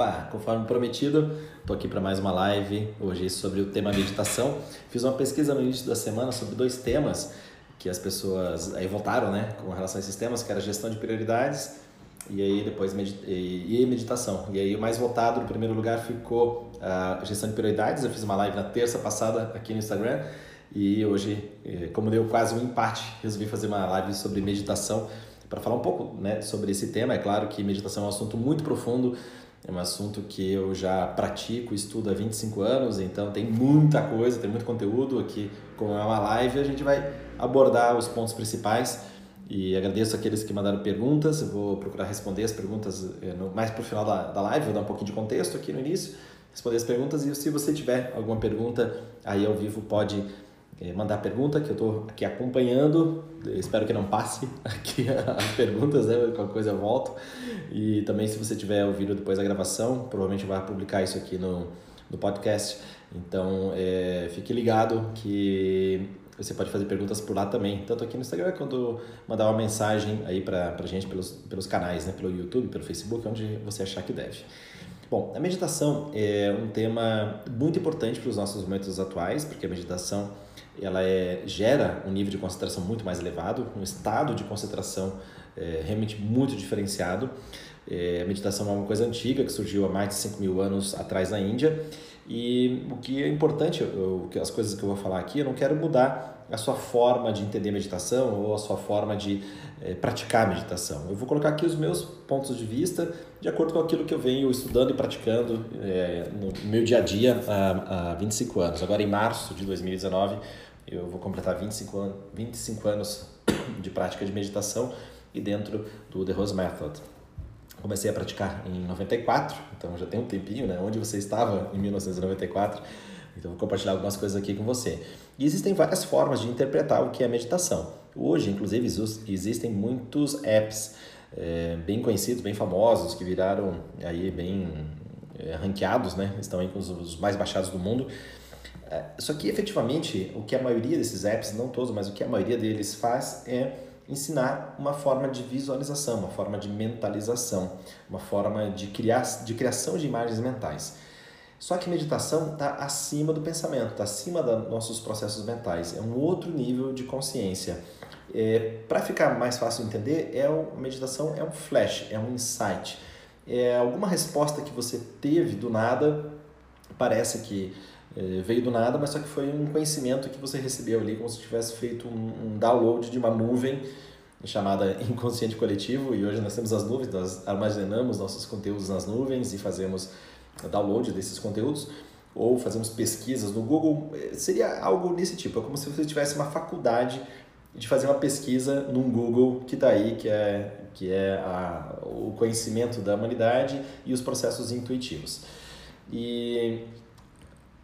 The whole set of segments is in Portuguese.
Opa, conforme prometido, estou aqui para mais uma live hoje sobre o tema meditação. Fiz uma pesquisa no início da semana sobre dois temas que as pessoas aí votaram, né, com relação a esses temas, que era gestão de prioridades e aí depois medita e meditação. E aí o mais votado no primeiro lugar ficou a gestão de prioridades. Eu fiz uma live na terça passada aqui no Instagram e hoje, eh, como deu quase um empate, resolvi fazer uma live sobre meditação para falar um pouco né, sobre esse tema. É claro que meditação é um assunto muito profundo, é um assunto que eu já pratico, estudo há 25 anos, então tem muita coisa, tem muito conteúdo aqui. Como é uma live, a gente vai abordar os pontos principais. E agradeço aqueles que mandaram perguntas. Eu vou procurar responder as perguntas eh, mais para o final da, da live, vou dar um pouquinho de contexto aqui no início, responder as perguntas. E se você tiver alguma pergunta aí ao vivo, pode mandar pergunta, que eu estou aqui acompanhando. Eu espero que não passe aqui as perguntas, né? Qualquer coisa eu volto. E também, se você tiver ouvido depois a gravação, provavelmente vai publicar isso aqui no, no podcast. Então, é, fique ligado que você pode fazer perguntas por lá também, tanto aqui no Instagram quanto mandar uma mensagem aí para a gente pelos, pelos canais, né? pelo YouTube, pelo Facebook, onde você achar que deve. Bom, a meditação é um tema muito importante para os nossos momentos atuais, porque a meditação ela é, gera um nível de concentração muito mais elevado, um estado de concentração é, realmente muito diferenciado. É, a meditação é uma coisa antiga que surgiu há mais de 5 mil anos atrás na Índia e o que é importante, eu, as coisas que eu vou falar aqui, eu não quero mudar a sua forma de entender meditação ou a sua forma de é, praticar meditação. Eu vou colocar aqui os meus pontos de vista de acordo com aquilo que eu venho estudando e praticando é, no meu dia a dia há, há 25 anos. Agora, em março de 2019, eu vou completar 25 anos, 25 anos de prática de meditação e dentro do The Rose Method. Comecei a praticar em 94, então já tem um tempinho, né? Onde você estava em 1994? Então vou compartilhar algumas coisas aqui com você. E existem várias formas de interpretar o que é meditação. Hoje, inclusive, existem muitos apps é, bem conhecidos, bem famosos, que viraram aí bem é, ranqueados, né? Estão aí com os, mais baixados do mundo, só que efetivamente o que a maioria desses apps, não todos, mas o que a maioria deles faz é ensinar uma forma de visualização, uma forma de mentalização, uma forma de, criar, de criação de imagens mentais. Só que meditação está acima do pensamento, está acima dos nossos processos mentais, é um outro nível de consciência. É, Para ficar mais fácil de entender, é o, meditação é um flash, é um insight. É alguma resposta que você teve do nada, parece que é, veio do nada, mas só que foi um conhecimento que você recebeu ali, como se tivesse feito um, um download de uma nuvem chamada inconsciente coletivo, e hoje nós temos as nuvens, nós armazenamos nossos conteúdos nas nuvens e fazemos download desses conteúdos, ou fazemos pesquisas no Google, é, seria algo desse tipo, é como se você tivesse uma faculdade de fazer uma pesquisa num Google que está aí, que é, que é a, o conhecimento da humanidade e os processos intuitivos. E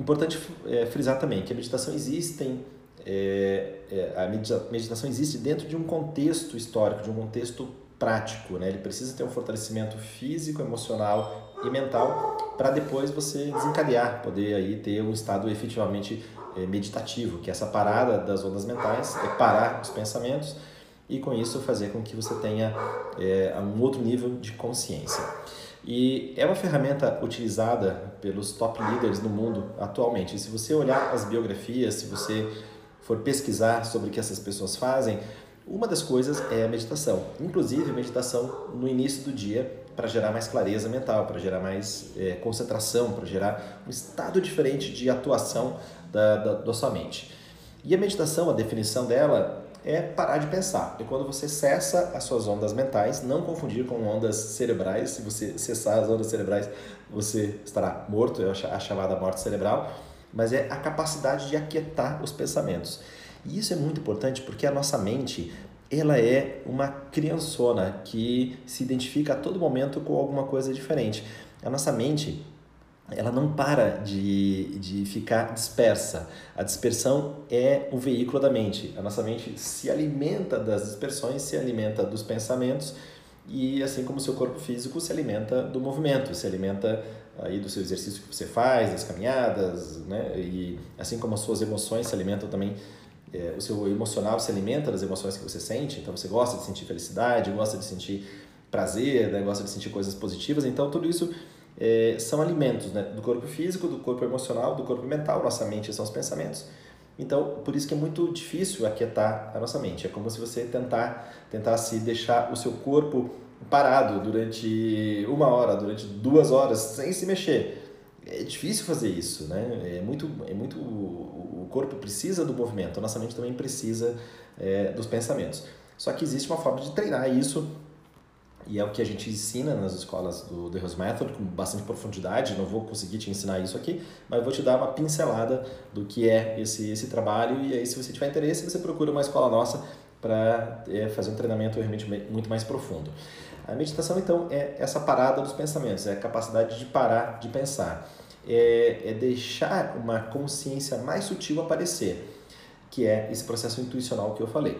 Importante é, frisar também que a meditação existe, é, é, a meditação existe dentro de um contexto histórico, de um contexto prático, né? Ele precisa ter um fortalecimento físico, emocional e mental para depois você desencadear, poder aí ter um estado efetivamente é, meditativo, que essa parada das ondas mentais, é parar os pensamentos e com isso fazer com que você tenha é, um outro nível de consciência. E é uma ferramenta utilizada pelos top leaders no mundo atualmente. E se você olhar as biografias, se você for pesquisar sobre o que essas pessoas fazem, uma das coisas é a meditação. Inclusive, meditação no início do dia para gerar mais clareza mental, para gerar mais é, concentração, para gerar um estado diferente de atuação da, da, da sua mente. E a meditação, a definição dela é parar de pensar. É quando você cessa as suas ondas mentais, não confundir com ondas cerebrais. Se você cessar as ondas cerebrais, você estará morto, é a chamada morte cerebral. Mas é a capacidade de aquietar os pensamentos. E isso é muito importante porque a nossa mente ela é uma criançona que se identifica a todo momento com alguma coisa diferente. A nossa mente ela não para de, de ficar dispersa. A dispersão é o veículo da mente. A nossa mente se alimenta das dispersões, se alimenta dos pensamentos e assim como o seu corpo físico se alimenta do movimento, se alimenta aí do seu exercício que você faz, das caminhadas, né? E assim como as suas emoções se alimentam também, é, o seu emocional se alimenta das emoções que você sente. Então você gosta de sentir felicidade, gosta de sentir prazer, né? gosta de sentir coisas positivas. Então tudo isso é, são alimentos né? do corpo físico, do corpo emocional, do corpo mental. Nossa mente são os pensamentos. Então, por isso que é muito difícil aquietar a nossa mente. É como se você tentar, tentasse deixar o seu corpo parado durante uma hora, durante duas horas, sem se mexer. É difícil fazer isso, né? É muito, é muito o corpo precisa do movimento, a nossa mente também precisa é, dos pensamentos. Só que existe uma forma de treinar isso e é o que a gente ensina nas escolas do The Rose Method com bastante profundidade. Não vou conseguir te ensinar isso aqui, mas vou te dar uma pincelada do que é esse, esse trabalho. E aí, se você tiver interesse, você procura uma escola nossa para é, fazer um treinamento realmente muito mais profundo. A meditação, então, é essa parada dos pensamentos, é a capacidade de parar de pensar, é, é deixar uma consciência mais sutil aparecer, que é esse processo intuicional que eu falei.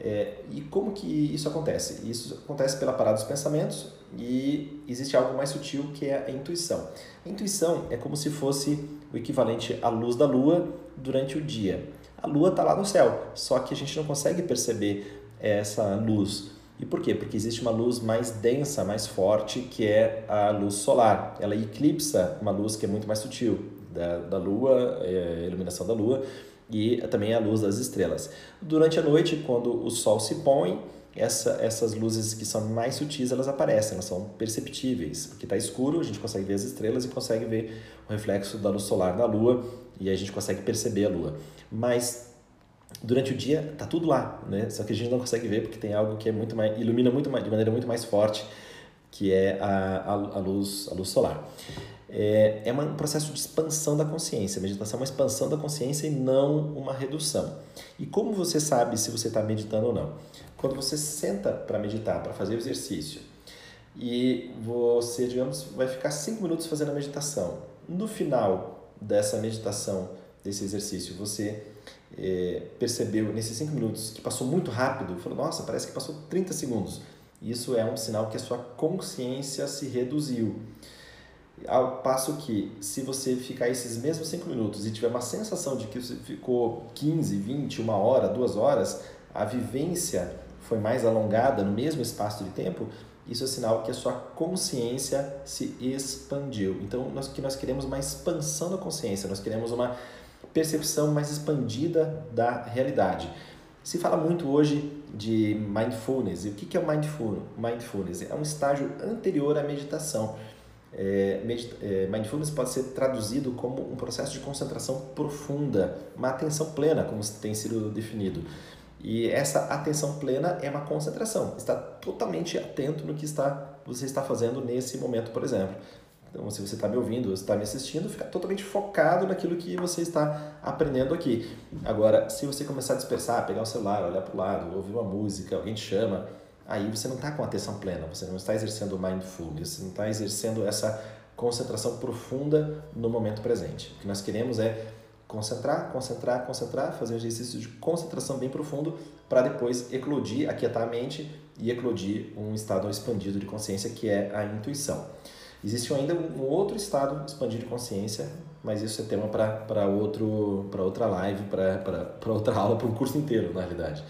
É, e como que isso acontece? Isso acontece pela parada dos pensamentos e existe algo mais sutil que é a intuição. A intuição é como se fosse o equivalente à luz da lua durante o dia. A lua está lá no céu, só que a gente não consegue perceber essa luz. E por quê? Porque existe uma luz mais densa, mais forte, que é a luz solar. Ela eclipsa uma luz que é muito mais sutil da, da lua, é, iluminação da lua, e também a luz das estrelas. Durante a noite, quando o sol se põe, essa, essas luzes que são mais sutis elas aparecem, elas são perceptíveis, porque está escuro, a gente consegue ver as estrelas e consegue ver o reflexo da luz solar na lua e a gente consegue perceber a lua. Mas durante o dia tá tudo lá, né? Só que a gente não consegue ver porque tem algo que é muito mais ilumina muito mais de maneira muito mais forte, que é a, a, a luz a luz solar é, é um processo de expansão da consciência. A meditação é uma expansão da consciência e não uma redução. E como você sabe se você está meditando ou não? Quando você senta para meditar, para fazer o exercício, e você, digamos, vai ficar cinco minutos fazendo a meditação. No final dessa meditação, desse exercício, você é, percebeu nesses cinco minutos que passou muito rápido, falou, nossa, parece que passou 30 segundos. Isso é um sinal que a sua consciência se reduziu. Ao passo que, se você ficar esses mesmos 5 minutos e tiver uma sensação de que você ficou 15, 20, uma hora, duas horas, a vivência foi mais alongada no mesmo espaço de tempo, isso é sinal que a sua consciência se expandiu. Então, nós que nós queremos uma expansão da consciência, nós queremos uma percepção mais expandida da realidade. Se fala muito hoje de mindfulness. E o que é o mindfulness? É um estágio anterior à meditação. É, é, mindfulness pode ser traduzido como um processo de concentração profunda, uma atenção plena, como tem sido definido. E essa atenção plena é uma concentração, está totalmente atento no que está, você está fazendo nesse momento, por exemplo. Então, se você está me ouvindo, ou está me assistindo, fica totalmente focado naquilo que você está aprendendo aqui. Agora, se você começar a dispersar, pegar o celular, olhar para o lado, ouvir uma música, alguém te chama, aí você não está com atenção plena, você não está exercendo mindfulness, você não está exercendo essa concentração profunda no momento presente. O que nós queremos é concentrar, concentrar, concentrar, fazer um exercício de concentração bem profundo para depois eclodir, aquietar a mente e eclodir um estado expandido de consciência que é a intuição. Existe ainda um outro estado expandido de consciência, mas isso é tema para outra live, para outra aula, para um curso inteiro, na realidade.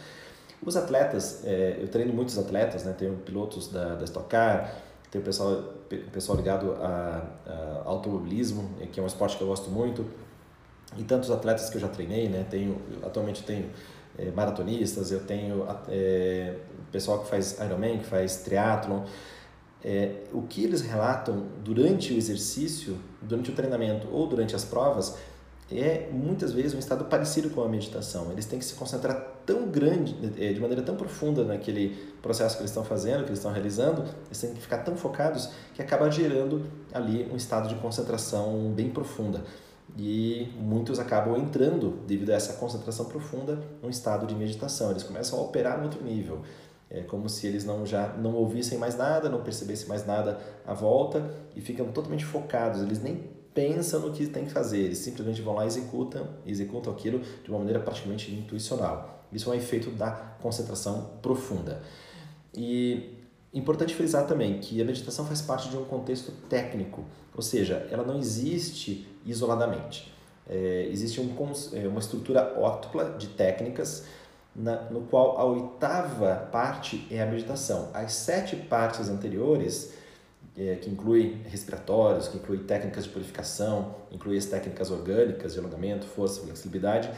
Os atletas, é, eu treino muitos atletas, né? Tenho pilotos da, da Stock Car, tenho pessoal, pessoal ligado a, a automobilismo, que é um esporte que eu gosto muito, e tantos atletas que eu já treinei, né? Tenho, atualmente tenho é, maratonistas, eu tenho é, pessoal que faz Ironman, que faz triatlon. É, o que eles relatam durante o exercício, durante o treinamento ou durante as provas é muitas vezes um estado parecido com a meditação. Eles têm que se concentrar tão grande, eh, de maneira tão profunda naquele processo que eles estão fazendo, que eles estão realizando, eles têm que ficar tão focados que acaba gerando ali um estado de concentração bem profunda. E muitos acabam entrando, devido a essa concentração profunda, num estado de meditação. Eles começam a operar no outro nível. É como se eles não já não ouvissem mais nada, não percebessem mais nada à volta e ficam totalmente focados. Eles nem pensam no que tem que fazer, eles simplesmente vão lá e executam, executam aquilo de uma maneira praticamente intuicional. Isso é um efeito da concentração profunda. E importante frisar também que a meditação faz parte de um contexto técnico, ou seja, ela não existe isoladamente. É, existe um, é, uma estrutura ótupla de técnicas na, no qual a oitava parte é a meditação. As sete partes anteriores é, que inclui respiratórios, que inclui técnicas de purificação, inclui as técnicas orgânicas de alongamento, força, flexibilidade,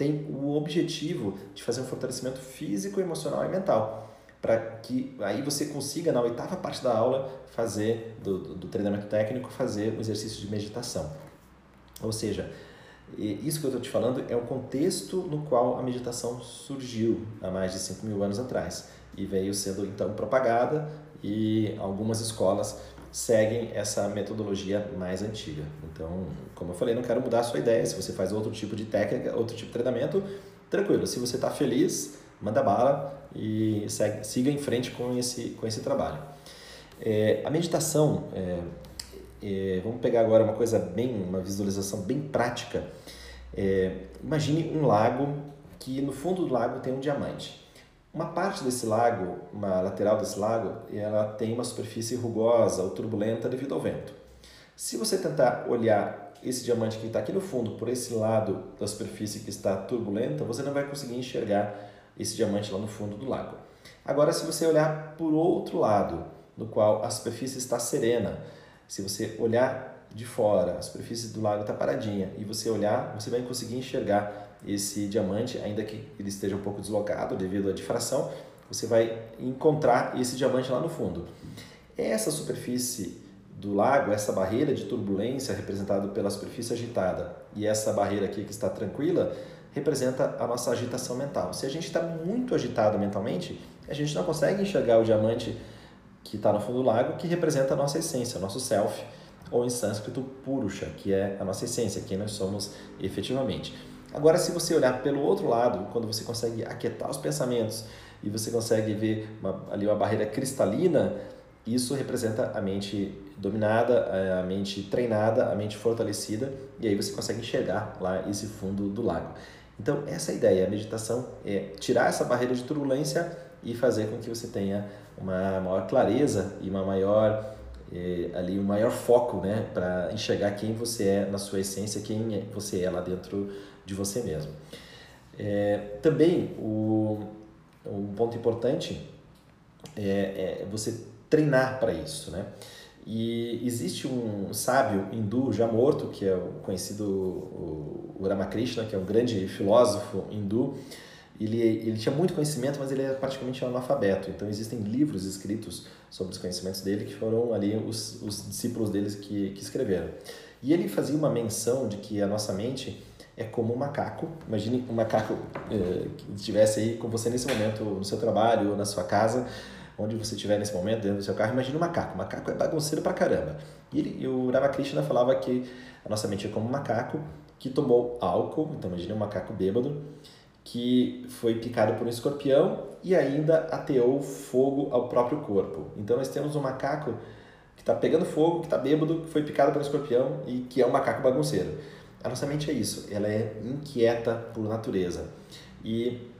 tem o objetivo de fazer um fortalecimento físico, emocional e mental para que aí você consiga na oitava parte da aula fazer do, do, do treinamento técnico fazer um exercício de meditação. Ou seja isso que eu estou te falando é o contexto no qual a meditação surgiu há mais de 5 mil anos atrás. E veio sendo então propagada e algumas escolas seguem essa metodologia mais antiga. Então, como eu falei, não quero mudar a sua ideia. Se você faz outro tipo de técnica, outro tipo de treinamento, tranquilo. Se você está feliz, manda bala e segue, siga em frente com esse, com esse trabalho. É, a meditação, é, é, vamos pegar agora uma coisa bem, uma visualização bem prática. É, imagine um lago que no fundo do lago tem um diamante. Uma parte desse lago, uma lateral desse lago, ela tem uma superfície rugosa ou turbulenta devido ao vento. Se você tentar olhar esse diamante que está aqui no fundo por esse lado da superfície que está turbulenta, você não vai conseguir enxergar esse diamante lá no fundo do lago. Agora, se você olhar por outro lado, no qual a superfície está serena, se você olhar de fora, a superfície do lago está paradinha e você olhar, você vai conseguir enxergar esse diamante, ainda que ele esteja um pouco deslocado devido à difração, você vai encontrar esse diamante lá no fundo. Essa superfície do lago, essa barreira de turbulência representada pela superfície agitada e essa barreira aqui que está tranquila, representa a nossa agitação mental. Se a gente está muito agitado mentalmente, a gente não consegue enxergar o diamante que está no fundo do lago, que representa a nossa essência, o nosso self, ou em sânscrito, purusha, que é a nossa essência, quem nós somos efetivamente. Agora, se você olhar pelo outro lado, quando você consegue aquietar os pensamentos e você consegue ver uma, ali uma barreira cristalina, isso representa a mente dominada, a mente treinada, a mente fortalecida, e aí você consegue enxergar lá esse fundo do lago. Então, essa é a ideia. A meditação é tirar essa barreira de turbulência e fazer com que você tenha uma maior clareza e uma maior é, ali um maior foco, né, para enxergar quem você é na sua essência, quem é, você é lá dentro de você mesmo. É, também o um ponto importante é, é você treinar para isso, né? E existe um sábio hindu já morto, que é o conhecido o Ramakrishna, que é um grande filósofo hindu. Ele, ele tinha muito conhecimento, mas ele era praticamente analfabeto. Então existem livros escritos sobre os conhecimentos dele que foram ali os, os discípulos deles que, que escreveram. E ele fazia uma menção de que a nossa mente é como um macaco. Imagine um macaco eh, que estivesse aí com você nesse momento no seu trabalho ou na sua casa onde você estiver nesse momento, dentro do seu carro, imagine um macaco. O macaco é bagunceiro pra caramba. E, ele, e o Ramakrishna falava que a nossa mente é como um macaco que tomou álcool, então imagine um macaco bêbado, que foi picado por um escorpião e ainda ateou fogo ao próprio corpo. Então nós temos um macaco que está pegando fogo, que está bêbado, que foi picado por um escorpião e que é um macaco bagunceiro. A nossa mente é isso, ela é inquieta por natureza. E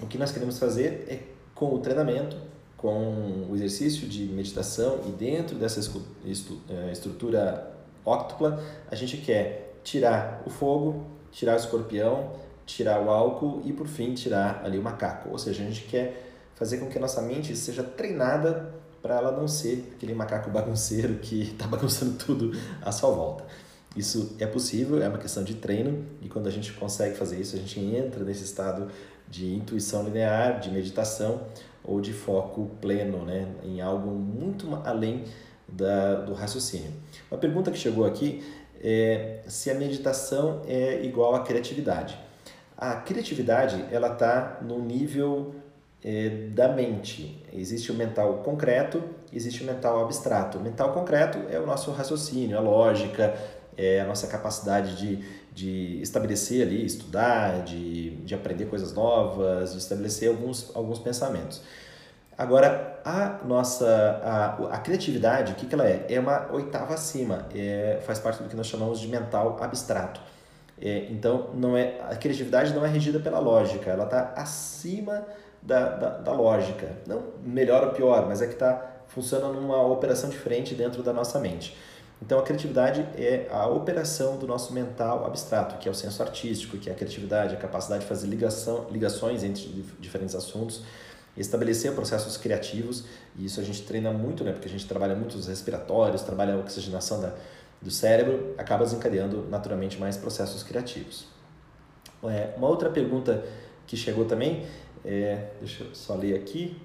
o que nós queremos fazer é, com o treinamento, com o exercício de meditação e dentro dessa eh, estrutura óctupla, a gente quer tirar o fogo, tirar o escorpião, tirar o álcool e por fim tirar ali o macaco. Ou seja, a gente quer fazer com que a nossa mente seja treinada para ela não ser aquele macaco bagunceiro que está bagunçando tudo à sua volta. Isso é possível, é uma questão de treino e quando a gente consegue fazer isso, a gente entra nesse estado de intuição linear, de meditação, ou de foco pleno, né, em algo muito além da, do raciocínio. Uma pergunta que chegou aqui é se a meditação é igual à criatividade. A criatividade ela está no nível é, da mente. Existe o mental concreto, existe o mental abstrato. O mental concreto é o nosso raciocínio, a lógica, é a nossa capacidade de, de estabelecer ali, estudar, de, de aprender coisas novas, de estabelecer alguns, alguns pensamentos. Agora, a nossa a, a criatividade, o que, que ela é? É uma oitava acima, é, faz parte do que nós chamamos de mental abstrato. É, então, não é, a criatividade não é regida pela lógica, ela está acima da, da, da, lógica. Não melhor ou pior, mas é que está funcionando numa operação diferente dentro da nossa mente. Então, a criatividade é a operação do nosso mental abstrato, que é o senso artístico, que é a criatividade, a capacidade de fazer ligação, ligações entre diferentes assuntos estabelecer processos criativos, e isso a gente treina muito, né? Porque a gente trabalha muito os respiratórios, trabalha a oxigenação da, do cérebro, acaba desencadeando naturalmente mais processos criativos. É, uma outra pergunta que chegou também, é, deixa eu só ler aqui.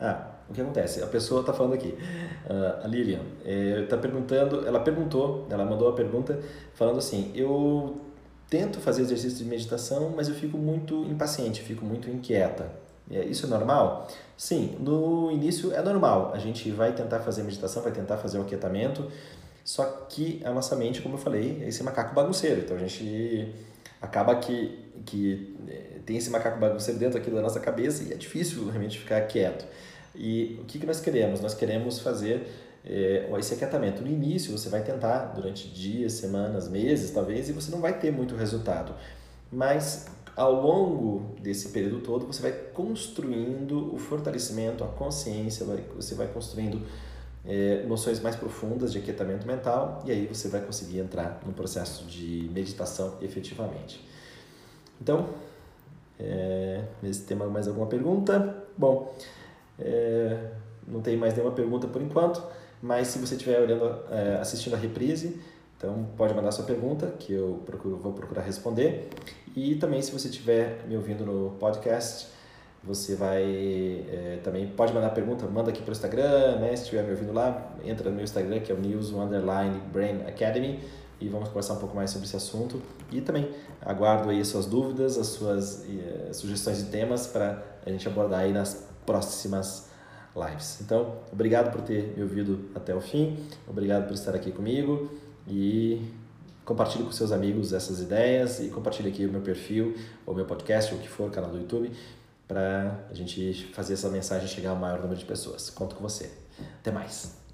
Ah, o que acontece? A pessoa está falando aqui, uh, a Lilian, está é, perguntando, ela perguntou, ela mandou a pergunta falando assim, eu tento fazer exercício de meditação, mas eu fico muito impaciente, fico muito inquieta. É, isso é normal? Sim, no início é normal. A gente vai tentar fazer meditação, vai tentar fazer o aquietamento, só que a nossa mente, como eu falei, é esse macaco bagunceiro. Então a gente acaba que, que é, tem esse macaco bagunceiro dentro aqui da nossa cabeça e é difícil realmente ficar quieto. E o que, que nós queremos? Nós queremos fazer é, esse aquietamento. No início você vai tentar durante dias, semanas, meses talvez, e você não vai ter muito resultado. Mas ao longo desse período todo você vai construindo o fortalecimento, a consciência, você vai construindo é, noções mais profundas de aquietamento mental e aí você vai conseguir entrar no processo de meditação efetivamente. Então, é, nesse tema mais alguma pergunta? Bom, é, não tem mais nenhuma pergunta por enquanto, mas se você estiver olhando, é, assistindo a reprise, então pode mandar sua pergunta que eu procuro, vou procurar responder. E também se você estiver me ouvindo no podcast, você vai é, também pode mandar pergunta, manda aqui para o Instagram, né? Se estiver me ouvindo lá, entra no meu Instagram que é o News Underline Brain Academy e vamos conversar um pouco mais sobre esse assunto. E também aguardo aí as suas dúvidas, as suas uh, sugestões de temas para a gente abordar aí nas próximas lives. Então, obrigado por ter me ouvido até o fim, obrigado por estar aqui comigo e compartilhe com seus amigos essas ideias e compartilhe aqui o meu perfil, ou meu podcast, ou o que for, canal do YouTube, para a gente fazer essa mensagem chegar ao maior número de pessoas. Conto com você. Até mais.